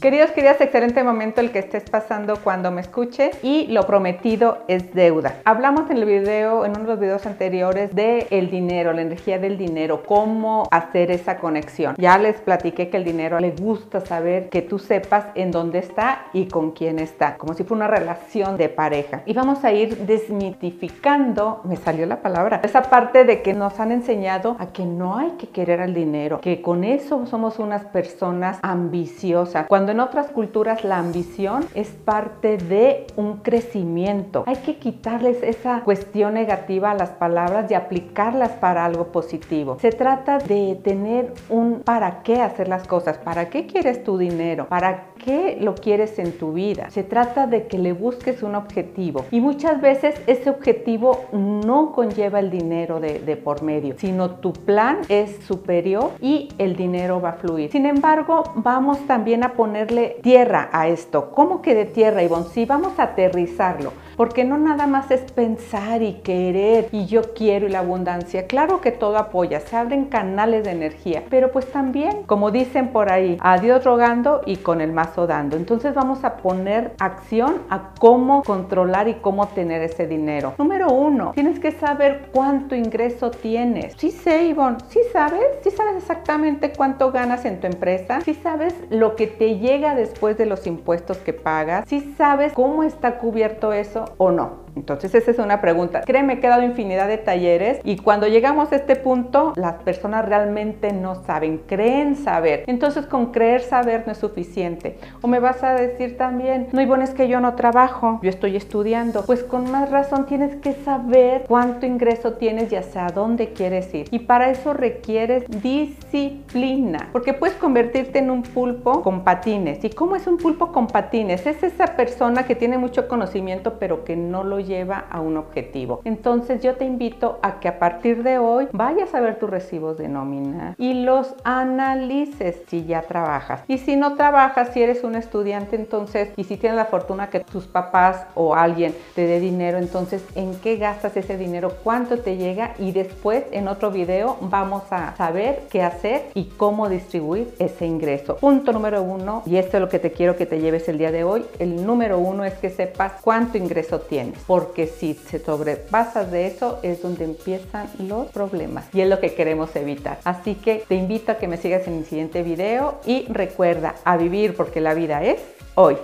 Queridos, queridas, excelente momento el que estés pasando cuando me escuches y lo prometido es deuda. Hablamos en el video, en uno de los videos anteriores de el dinero, la energía del dinero, cómo hacer esa conexión. Ya les platiqué que el dinero le gusta saber que tú sepas en dónde está y con quién está, como si fuera una relación de pareja. Y vamos a ir desmitificando, me salió la palabra, esa parte de que nos han enseñado a que no hay que querer al dinero, que con eso somos unas personas ambiciosas. Cuando en otras culturas la ambición es parte de un crecimiento. Hay que quitarles esa cuestión negativa a las palabras y aplicarlas para algo positivo. Se trata de tener un para qué hacer las cosas, para qué quieres tu dinero, para qué lo quieres en tu vida. Se trata de que le busques un objetivo y muchas veces ese objetivo no conlleva el dinero de, de por medio, sino tu plan es superior y el dinero va a fluir. Sin embargo, vamos también a poner tierra a esto. ¿Cómo que de tierra, Ivonne? Sí, vamos a aterrizarlo, porque no nada más es pensar y querer y yo quiero y la abundancia. Claro que todo apoya, se abren canales de energía, pero pues también, como dicen por ahí, a Dios rogando y con el mazo dando. Entonces vamos a poner acción a cómo controlar y cómo tener ese dinero. Número uno, tienes que saber cuánto ingreso tienes. Sí sé, Ivonne, sí sabes, sí sabes exactamente cuánto ganas en tu empresa, sí sabes lo que te llega después de los impuestos que pagas, si sabes cómo está cubierto eso o no. Entonces esa es una pregunta. Créeme que he dado infinidad de talleres y cuando llegamos a este punto las personas realmente no saben, creen saber. Entonces con creer saber no es suficiente. O me vas a decir también, no, bueno es que yo no trabajo, yo estoy estudiando. Pues con más razón tienes que saber cuánto ingreso tienes y hacia dónde quieres ir. Y para eso requieres disciplina, porque puedes convertirte en un pulpo con patines. ¿Y cómo es un pulpo con patines? Es esa persona que tiene mucho conocimiento pero que no lo lleva a un objetivo. Entonces yo te invito a que a partir de hoy vayas a ver tus recibos de nómina y los analices si ya trabajas. Y si no trabajas, si eres un estudiante, entonces, y si tienes la fortuna que tus papás o alguien te dé dinero, entonces, ¿en qué gastas ese dinero? ¿Cuánto te llega? Y después en otro video vamos a saber qué hacer y cómo distribuir ese ingreso. Punto número uno, y esto es lo que te quiero que te lleves el día de hoy. El número uno es que sepas cuánto ingreso tienes porque si se sobrepasas de eso es donde empiezan los problemas y es lo que queremos evitar. Así que te invito a que me sigas en el siguiente video y recuerda a vivir porque la vida es hoy.